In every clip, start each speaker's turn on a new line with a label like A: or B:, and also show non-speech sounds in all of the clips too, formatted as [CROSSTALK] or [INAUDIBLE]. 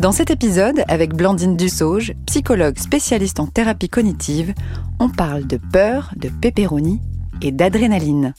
A: Dans cet épisode, avec Blandine Dussauge, psychologue spécialiste en thérapie cognitive, on parle de peur, de pépéronie et d'adrénaline.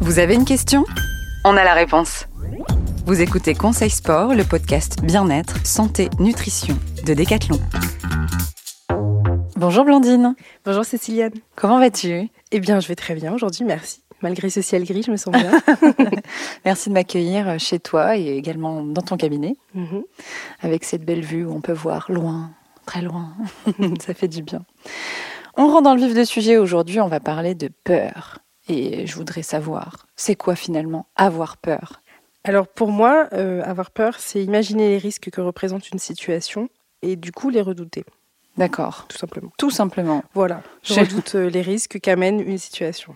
A: Vous avez une question? On a la réponse. Vous écoutez Conseil Sport, le podcast bien-être, santé, nutrition de Decathlon. Bonjour Blandine.
B: Bonjour Céciliane.
A: Comment vas-tu?
B: Eh bien, je vais très bien aujourd'hui, merci. Malgré ce ciel gris, je me sens bien. [LAUGHS]
A: Merci de m'accueillir chez toi et également dans ton cabinet,
B: Mhm.
A: avec cette belle vue où on peut voir loin, très loin. [LAUGHS] Ça fait du bien. On rentre dans le vif du sujet aujourd'hui, on va parler de peur. Et je voudrais savoir, c'est quoi finalement avoir peur?
B: Alors pour moi, euh, avoir peur, c'est imaginer les risques que représente une situation et du coup les redouter,
A: D'accord.
B: tout simplement.
A: Tout simplement.
B: Voilà, je
A: Je-
B: redoute euh, les risques qu'amène une situation.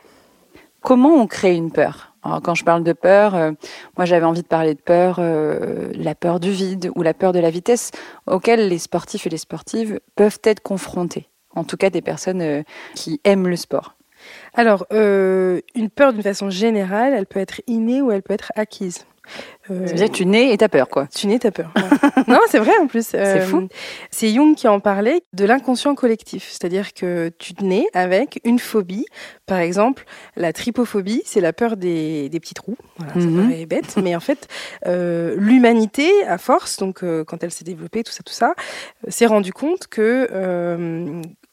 A: Comment on crée une peur? Quand je parle de peur, euh, moi j'avais envie de parler de peur, euh, la peur du vide ou la peur de la vitesse auquel les sportifs et les sportives peuvent être confrontés. En tout cas, des personnes euh, qui aiment le sport.
B: Alors, une peur d'une façon générale, elle peut être innée ou elle peut être acquise. Euh,
A: Ça veut dire que tu nais et t'as peur, quoi.
B: Tu n'es ta peur. ouais. [LAUGHS] non, c'est vrai en plus. Euh,
A: fou.
B: C'est Jung qui en parlait de l'inconscient collectif. C'est-à-dire que tu nais avec une phobie. Par exemple, la trypophobie, c'est la peur des, des petits trous. Voilà, ça
A: Mhm.
B: paraît bête. mais en fait, euh, l'humanité, à force, donc euh, quand elle s'est développée, tout ça, tout ça, s'est rendu compte que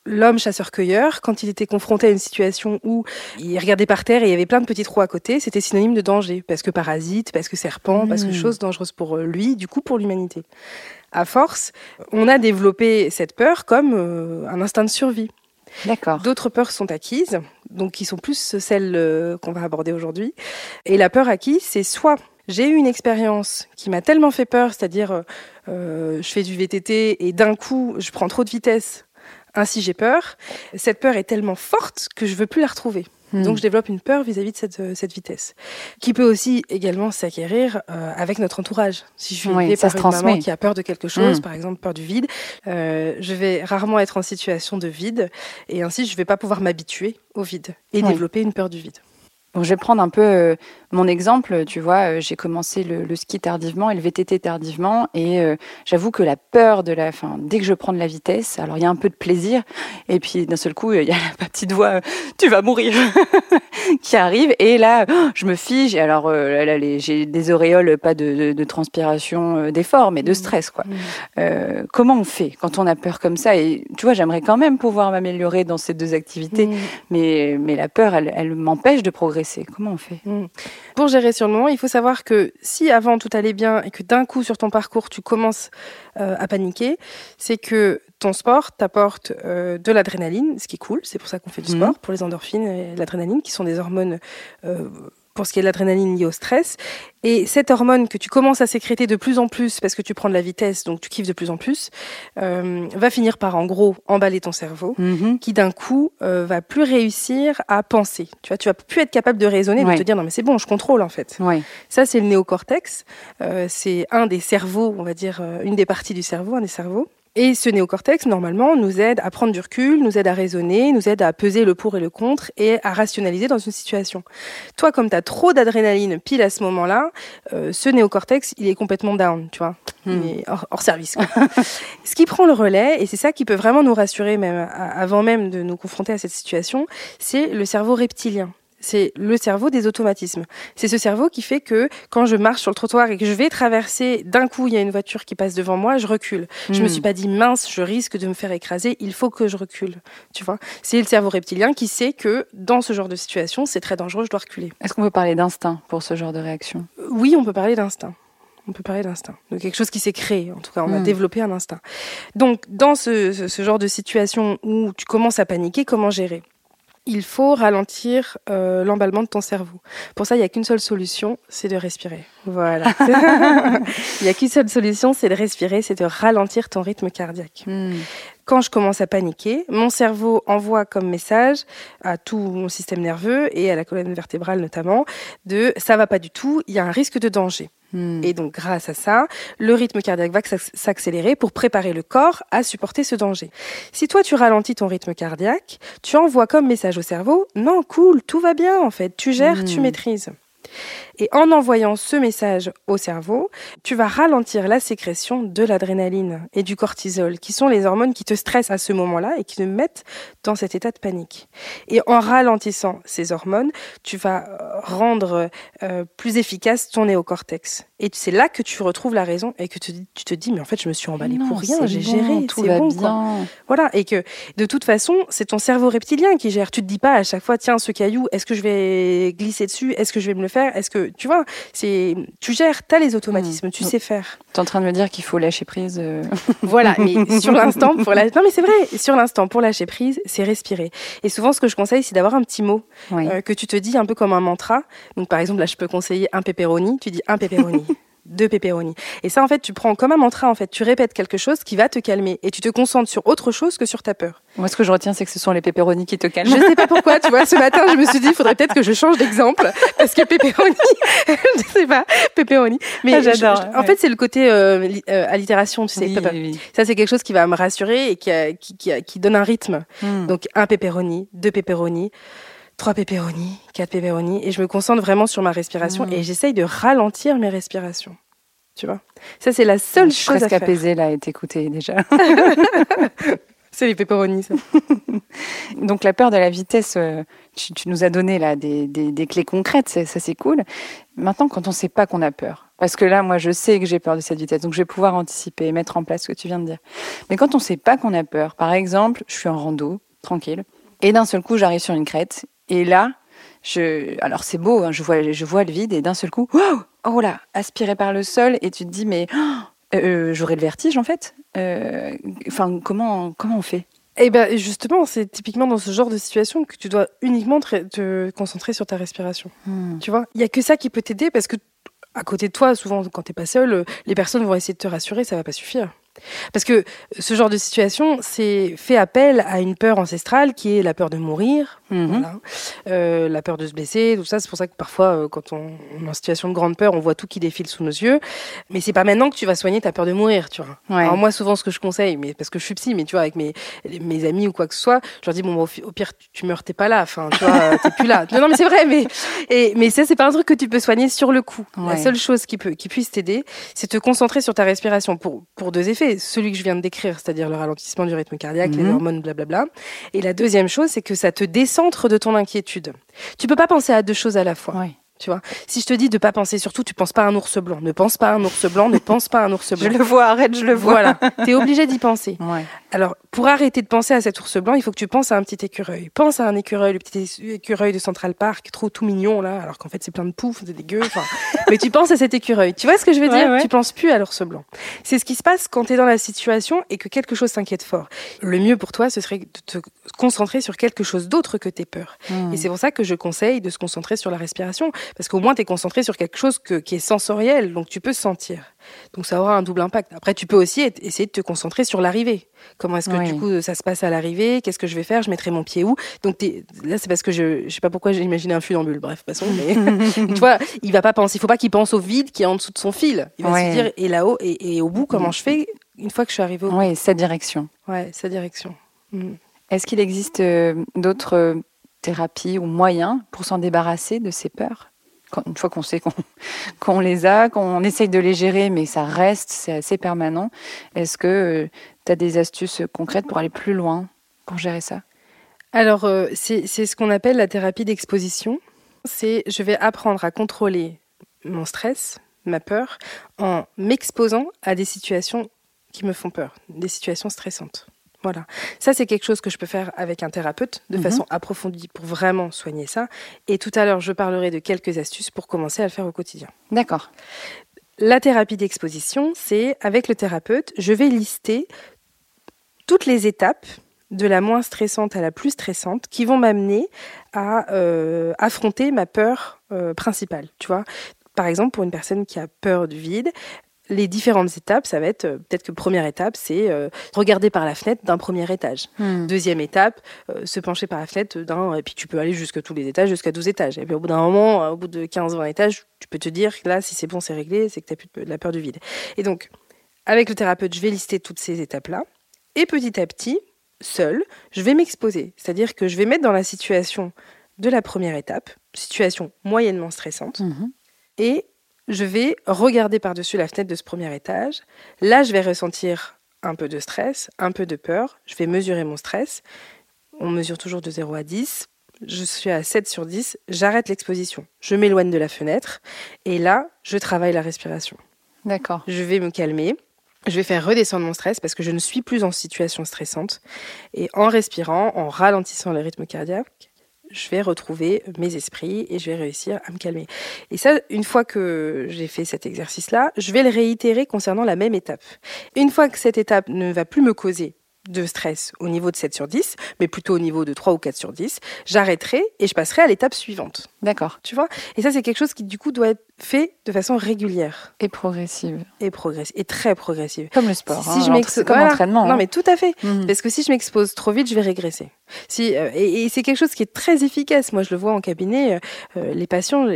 B: l'homme chasseur-cueilleur, quand il était confronté à une situation où il regardait par terre et il y avait plein de petits trous à côté, c'était synonyme de danger, parce que parasite, parce que serpent, parce que
A: Mm.
B: chose dangereuse pour euh, lui, du coup pour l'humanité. À force, on a développé cette peur comme euh, un instinct de survie.
A: D'accord.
B: D'autres peurs sont acquises, donc qui sont plus celles euh, qu'on va aborder aujourd'hui. Et la peur acquise, c'est soit j'ai eu une expérience qui m'a tellement fait peur, c'est-à-dire euh, je fais du VTT et d'un coup je prends trop de vitesse, ainsi j'ai peur. Cette peur est tellement forte que je veux plus la retrouver.
A: Hmm.
B: Donc je développe une peur vis-à-vis de cette, euh, cette vitesse, qui peut aussi également s'acquérir euh, avec notre entourage. Si je suis
A: Oui,
B: par une maman qui a peur de quelque chose,
A: Mm.
B: par exemple peur du vide, euh, je vais rarement être en situation de vide et ainsi je vais pas pouvoir m'habituer au vide et
A: Oui.
B: développer une peur du vide.
A: Bon, je vais prendre un peu euh, mon exemple. Tu vois, euh, j'ai commencé le, le ski tardivement et le VTT tardivement. Et euh, j'avoue que la peur de la fin, dès que je prends de la vitesse, alors il y a un peu de plaisir. Et puis d'un seul coup, il y a la petite voix Tu vas mourir [LAUGHS] qui arrive. Et là, je me fige. Et alors, là, là, les- j'ai des auréoles, pas de, de- de transpiration, d'effort, mais de stress. quoi. Euh, comment on fait quand on a peur comme ça? Et tu vois, j'aimerais quand même pouvoir m'améliorer dans ces deux activités.
B: Mm.
A: Mais, mais la peur, elle, elle m'empêche de progresser. Comment on fait?
B: Mm. Pour gérer sur le moment, il faut savoir que si avant tout allait bien et que d'un coup sur ton parcours tu commences euh, à paniquer, c'est que ton sport t'apporte euh, de l'adrénaline, ce qui est cool. C'est pour ça qu'on fait du
A: Mhm.
B: sport, pour les endorphines et l'adrénaline, qui sont des hormones euh, pour ce qui est de l'adrénaline liée au stress. Et cette hormone que tu commences à sécréter de plus en plus parce que tu prends de la vitesse, donc tu kiffes de plus en plus, euh, va finir par en gros emballer ton cerveau
A: Mhm.
B: qui d'un coup euh, va plus réussir à penser. Tu vois, tu vas plus être capable de raisonner,
A: Ouais.
B: de te dire non mais c'est bon, je contrôle en fait.
A: Ouais.
B: Ça c'est le néocortex, Euh, c'est un des cerveaux, on va dire une des parties du cerveau, un des cerveaux. Et ce néocortex, normalement, nous aide à prendre du recul, nous aide à raisonner, nous aide à peser le pour et le contre et à rationaliser dans une situation. Toi, comme tu as trop d'adrénaline pile à ce moment-là, euh, ce néocortex, il est complètement down, tu vois.
A: Hmm.
B: Il est hors, hors service. quoi. [LAUGHS] ce qui prend le relais, et c'est ça qui peut vraiment nous rassurer, même avant même de nous confronter à cette situation, c'est le cerveau reptilien. C'est le cerveau des automatismes. C'est ce cerveau qui fait que quand je marche sur le trottoir et que je vais traverser, d'un coup, il y a une voiture qui passe devant moi, je recule. Je me
A: Hmm.
B: suis pas dit mince, je risque de me faire écraser, il faut que je recule. Tu vois? C'est le cerveau reptilien qui sait que dans ce genre de situation, c'est très dangereux, je dois reculer.
A: Est-ce qu'on peut parler d'instinct pour ce genre de réaction?
B: Oui, on peut parler d'instinct. On peut parler d'instinct, de quelque chose qui s'est créé. En tout cas, on a
A: Mm.
B: développé un instinct. Donc, dans ce, ce- ce genre de situation où tu commences à paniquer, comment gérer? Il faut ralentir euh, l'emballement de ton cerveau. Pour ça, il n'y a qu'une seule solution, c'est de respirer. Voilà. [LAUGHS] il n'y a qu'une seule solution, c'est de respirer, c'est de ralentir ton rythme cardiaque.
A: Hmm.
B: Quand je commence à paniquer, mon cerveau envoie comme message à tout mon système nerveux et à la colonne vertébrale notamment de ça va pas du tout, il y a un risque de danger.
A: Hmm.
B: Et donc, grâce à ça, le rythme cardiaque va s'acc- s'accélérer pour préparer le corps à supporter ce danger. Si toi, tu ralentis ton rythme cardiaque, tu envoies comme message au cerveau, non, cool, tout va bien, en fait, tu gères, tu
A: Hmm.
B: maîtrises. Et en envoyant ce message au cerveau, tu vas ralentir la sécrétion de l'adrénaline et du cortisol, qui sont les hormones qui te stressent à ce moment-là et qui te mettent dans cet état de panique. Et en ralentissant ces hormones, tu vas rendre euh, plus efficace ton néocortex. Et c'est là que tu retrouves la raison et que tu, te dis, mais en fait, je me suis emballé pour rien, j'ai géré,
A: tout va
B: bon,
A: bien.
B: Voilà, et que de toute façon, c'est ton cerveau reptilien qui gère. Tu te dis pas à chaque fois, tiens, ce caillou, est-ce que je vais glisser dessus? Est-ce que je vais me le faire? Est-ce que, tu vois, c'est, tu gères, tu as les automatismes, tu sais faire.
A: Tu es en train de me dire qu'il faut lâcher prise. Euh. [LAUGHS]
B: voilà, mais [LAUGHS] sur l'instant, pour la... non mais c'est vrai, sur l'instant, pour lâcher prise, c'est respirer. Et souvent, ce que je conseille, c'est d'avoir un petit mot euh, que tu te dis un peu comme un mantra. Donc, par exemple, là, je peux conseiller un pepperoni. Tu dis un pepperoni. [LAUGHS] deux pepperoni. Et ça, en fait, tu prends comme un mantra, en fait. Tu répètes quelque chose qui va te calmer et tu te concentres sur autre chose que sur ta peur.
A: Moi, ce que je retiens, c'est que ce sont les pepperoni qui te calment.
B: Je sais pas pourquoi, tu vois. Ce [LAUGHS] matin, je me suis dit, il faudrait peut-être que je change d'exemple parce que pepperoni, [LAUGHS] je sais pas, pepperoni.
A: Mais ah, j'adore.
B: En fait, c'est le côté euh, euh, allitération, tu sais. Ça, c'est quelque chose qui va me rassurer et qui, qui, qui, donne un rythme. Hmm. Donc, un pepperoni, deux pepperoni trois pepperoni, quatre pepperoni, et je me concentre vraiment sur ma respiration mmh. et j'essaye de ralentir mes respirations. Tu vois? Ça, c'est la seule chose
A: presque
B: à faire.
A: apaisée là et t'écouter déjà. [LAUGHS]
B: c'est les pepperoni, ça. [LAUGHS]
A: Donc la peur de la vitesse, euh, tu, nous as donné là des, des, clés concrètes, ça, c'est cool. Maintenant, quand on ne sait pas qu'on a peur, parce que là, moi, je sais que j'ai peur de cette vitesse, donc je vais pouvoir anticiper et mettre en place ce que tu viens de dire. Mais quand on ne sait pas qu'on a peur, par exemple, je suis en rando, tranquille, et d'un seul coup, j'arrive sur une crête et là, je, alors c'est beau, hein, je, vois, je vois le vide et d'un seul coup, oh là, aspiré par le sol et tu te dis mais oh, euh, j'aurais le vertige en fait. Euh, enfin, comment comment on fait?
B: Eh ben justement, c'est typiquement dans ce genre de situation que tu dois uniquement te, concentrer sur ta respiration. Hmm. Tu vois, il y a que ça qui peut t'aider parce que à côté de toi, souvent quand tu n'es pas seul, les personnes vont essayer de te rassurer, ça va pas suffire. Parce que ce genre de situation, c'est fait appel à une peur ancestrale qui est la peur de mourir, mhm. euh, la peur de se blesser, tout ça. C'est pour ça que parfois, euh, quand on, est en situation de grande peur, on voit tout qui défile sous nos yeux. Mais c'est pas maintenant que tu vas soigner ta peur de mourir, tu vois. Alors moi, souvent, ce que je conseille, mais parce que je suis psy, mais tu vois, avec mes, mes amis ou quoi que ce soit, je leur dis bon, au, pire, tu, meurs, t'es pas là, enfin, tu vois, t'es plus là. [LAUGHS] Non, non, mais c'est vrai, mais et, mais ça, c'est pas un truc que tu peux soigner sur le coup. La seule chose qui peut, qui puisse t'aider, c'est te concentrer sur ta respiration pour pour deux effets celui que je viens de décrire, c'est-à-dire le ralentissement du rythme cardiaque, les mhm. hormones, blablabla. Et la deuxième chose, c'est que ça te décentre de ton inquiétude. Tu peux pas penser à deux choses à la fois. Tu vois, si je te dis de pas penser, surtout, tu penses pas à un ours blanc. Ne pense pas à un ours blanc, ne pense pas à un ours blanc.
A: Je le vois, arrête, je le vois.
B: Voilà, tu es obligé d'y penser. Alors, pour arrêter de penser à cet ours blanc, il faut que tu penses à un petit écureuil. Pense à un écureuil, le petit écureuil de Central Park, trop tout mignon là, alors qu'en fait c'est plein de pouf, c'est dégueu. [LAUGHS] mais tu penses à cet écureuil. Tu vois ce que je veux dire? Tu penses plus à l'ours blanc. C'est ce qui se passe quand tu es dans la situation et que quelque chose t'inquiète fort. Le mieux pour toi, ce serait de te concentrer sur quelque chose d'autre que tes peurs. Hmm. Et c'est pour ça que je conseille de se concentrer sur la respiration, parce qu'au moins tu es concentré sur quelque chose qui est sensoriel, donc tu peux sentir. Donc ça aura un double impact. Après, tu peux aussi essayer de te concentrer sur l'arrivée. Comment est-ce que du coup ça se passe à l'arrivée? Qu'est-ce que je vais faire? Je mettrai mon pied où? Donc là, c'est parce que je ne sais pas pourquoi j'ai imaginé un funambule. Bref, façon, mais [LAUGHS] tu vois, il va pas penser. Il faut pas qu'il pense au vide qui est en dessous de son fil. Il va se dire et là-haut et, au bout, comment je fais une fois que je suis arrivée au bout?
A: Oui, sa direction.
B: Ouais, sa direction. Mm.
A: Est-ce qu'il existe euh, d'autres euh, thérapies ou moyens pour s'en débarrasser de ces peurs? Une fois qu'on sait [LAUGHS] qu'on les a, qu'on essaye de les gérer, mais ça reste, c'est assez permanent. Est-ce que euh, tu as des astuces concrètes pour aller plus loin, pour gérer ça?
B: Alors, euh, c'est ce qu'on appelle la thérapie d'exposition. C'est je vais apprendre à contrôler mon stress, ma peur, en m'exposant à des situations qui me font peur, des situations stressantes. Voilà. Ça, c'est quelque chose que je peux faire avec un thérapeute de mhm. façon approfondie pour vraiment soigner ça. Et tout à l'heure, je parlerai de quelques astuces pour commencer à le faire au quotidien.
A: D'accord.
B: La thérapie d'exposition, c'est avec le thérapeute, je vais lister toutes les étapes de la moins stressante à la plus stressante qui vont m'amener à euh, affronter ma peur euh, principale. Tu vois, par exemple, pour une personne qui a peur du vide, les différentes étapes, ça va être euh, peut-être que première étape, c'est euh, regarder par la fenêtre d'un premier étage. Hmm. Deuxième étape, euh, se pencher par la fenêtre d'un, et puis tu peux aller jusqu'à tous les étages, jusqu'à 12 étages. Et puis au bout d'un moment, au bout de 15-20 étages, tu peux te dire que là, si c'est bon, c'est réglé, c'est que tu n'as plus de la peur du vide. Et donc, avec le thérapeute, je vais lister toutes ces étapes-là. Et petit à petit, seul, je vais m'exposer. C'est-à-dire que je vais mettre dans la situation de la première étape, situation moyennement stressante,
A: Mhm.
B: et je vais regarder par-dessus la fenêtre de ce premier étage. Là, je vais ressentir un peu de stress, un peu de peur. Je vais mesurer mon stress. On mesure toujours de 0 à 10. Je suis à 7 sur 10. J'arrête l'exposition. Je m'éloigne de la fenêtre. Et là, je travaille la respiration.
A: D'accord.
B: Je vais me calmer. Je vais faire redescendre mon stress parce que je ne suis plus en situation stressante. Et en respirant, en ralentissant le rythme cardiaque, je vais retrouver mes esprits et je vais réussir à me calmer. Et ça, une fois que j'ai fait cet exercice-là, je vais le réitérer concernant la même étape. Une fois que cette étape ne va plus me causer de stress au niveau de 7 sur 10, mais plutôt au niveau de 3 ou 4 sur 10, j'arrêterai et je passerai à l'étape suivante.
A: D'accord.
B: Tu vois? Et ça, c'est quelque chose qui, du coup, doit être fait de façon régulière
A: Et progressive.
B: et progressive, et très progressive.
A: Comme le sport.
B: Si
A: hein,
B: je
A: comme
B: voilà.
A: l'entraînement.
B: Non,
A: hein.
B: mais tout à fait.
A: Mhm.
B: Parce que si je m'expose trop vite, je vais régresser. Si, euh, et, et c'est quelque chose qui est très efficace. Moi, je le vois en cabinet. euh, euh, les patients,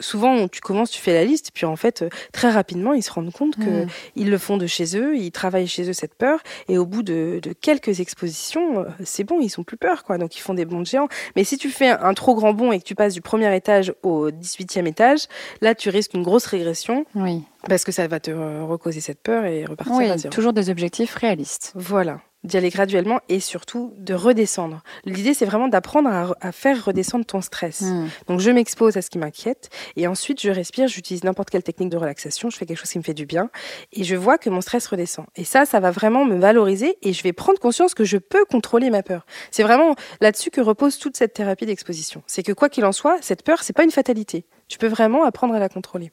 B: souvent, tu commences, tu fais la liste, puis en fait, très rapidement, ils se rendent compte que
A: Mhm.
B: ils le font de chez eux, ils travaillent chez eux cette peur, et au bout de, de quelques expositions, c'est bon, ils sont plus peur, quoi. Donc, ils font des bonds de géants. Mais si tu fais un, trop grand bond et que tu passes du premier étage au 18e étage, là, tu risques une grosse régression
A: Oui.
B: parce que ça va te recauser cette peur et repartir
A: Oui,
B: à zéro.
A: toujours des objectifs réalistes.
B: Voilà, d'y aller graduellement et surtout de redescendre. L'idée, c'est vraiment d'apprendre à, à faire redescendre ton stress.
A: Mhm.
B: Donc, je m'expose à ce qui m'inquiète et ensuite, je respire, j'utilise n'importe quelle technique de relaxation, je fais quelque chose qui me fait du bien et je vois que mon stress redescend. Et ça, ça va vraiment me valoriser et je vais prendre conscience que je peux contrôler ma peur. C'est vraiment là-dessus que repose toute cette thérapie d'exposition. C'est que quoi qu'il en soit, cette peur, c'est pas une fatalité. Tu peux vraiment apprendre à la contrôler.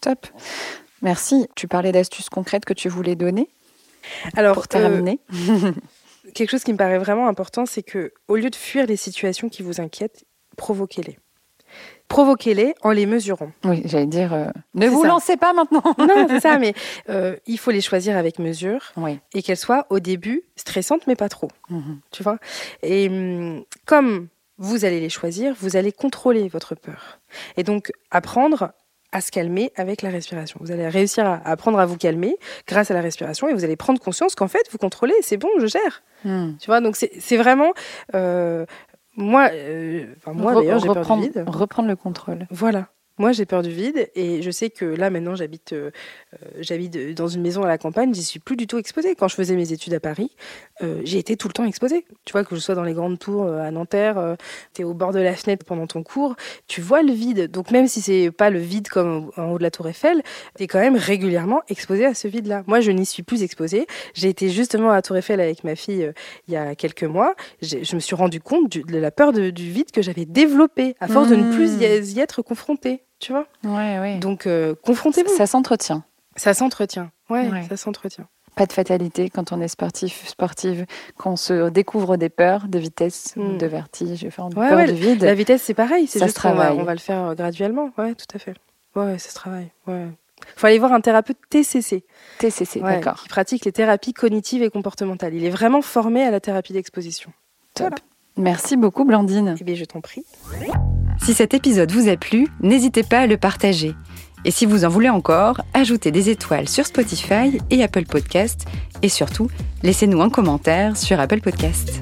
A: Top. Merci. Tu parlais d'astuces concrètes que tu voulais donner
B: Alors,
A: pour
B: euh,
A: terminer. [LAUGHS]
B: quelque chose qui me paraît vraiment important, c'est que au lieu de fuir les situations qui vous inquiètent, provoquez-les. Provoquez-les en les mesurant.
A: Oui, j'allais dire, euh, ne vous
B: ça.
A: lancez pas maintenant. [LAUGHS]
B: Non, c'est ça, [LAUGHS] mais euh, il faut les choisir avec mesure
A: oui.
B: et qu'elles soient au début stressantes, mais pas trop.
A: Mhm.
B: Tu vois? Et hum, comme vous allez les choisir, vous allez contrôler votre peur. Et donc apprendre à se calmer avec la respiration. Vous allez réussir à apprendre à vous calmer grâce à la respiration et vous allez prendre conscience qu'en fait, vous contrôlez, c'est bon, je gère.
A: Mhm.
B: Tu vois, donc c'est vraiment. euh, moi, euh, enfin, moi d'ailleurs, j'ai peur vide.
A: reprendre le contrôle.
B: Voilà. Moi, j'ai peur du vide et je sais que là, maintenant, j'habite euh, euh, j'habite dans une maison à la campagne, j'y suis plus du tout exposée. Quand je faisais mes études à Paris, euh, j'ai été tout le temps exposée. Tu vois, que je sois dans les grandes tours euh, à Nanterre, tu es au bord de la fenêtre pendant ton cours, tu vois le vide. Donc, même si c'est pas le vide comme en haut de la Tour Eiffel, tu es quand même régulièrement exposée à ce vide-là. Moi, je n'y suis plus exposée. J'ai été justement à la Tour Eiffel avec ma fille euh, il y a quelques mois. Je me suis rendu compte du- de la peur de- du vide que j'avais développée à force de ne plus y, y être confrontée. Tu vois
A: Ouais, ouais.
B: donc, euh, confrontez-vous.
A: ça s'entretient.
B: Ça s'entretient. Ouais,
A: Ouais.
B: ça s'entretient.
A: Pas de fatalité quand on est sportif, sportive, quand on se découvre des peurs, de vitesse,
B: Mm.
A: de vertige, enfin, de
B: Ouais,
A: peur
B: ouais,
A: du vide.
B: La vitesse, c'est pareil. C'est
A: Ça
B: juste
A: se
B: qu'on va,
A: travaille.
B: on va le faire euh, graduellement. Ouais, tout à fait. Ouais, ça se travaille. Ouais. Faut aller voir un thérapeute TCC,
A: TCC, d'accord.
B: qui pratique les thérapies cognitives et comportementales. Il est vraiment formé à la thérapie d'exposition.
A: Top.
B: Voilà.
A: Merci beaucoup, Blandine.
B: Eh bien, je t'en prie.
A: Si cet épisode vous a plu, n'hésitez pas à le partager. Et si vous en voulez encore, ajoutez des étoiles sur Spotify et Apple Podcast. Et surtout, laissez-nous un commentaire sur Apple Podcast.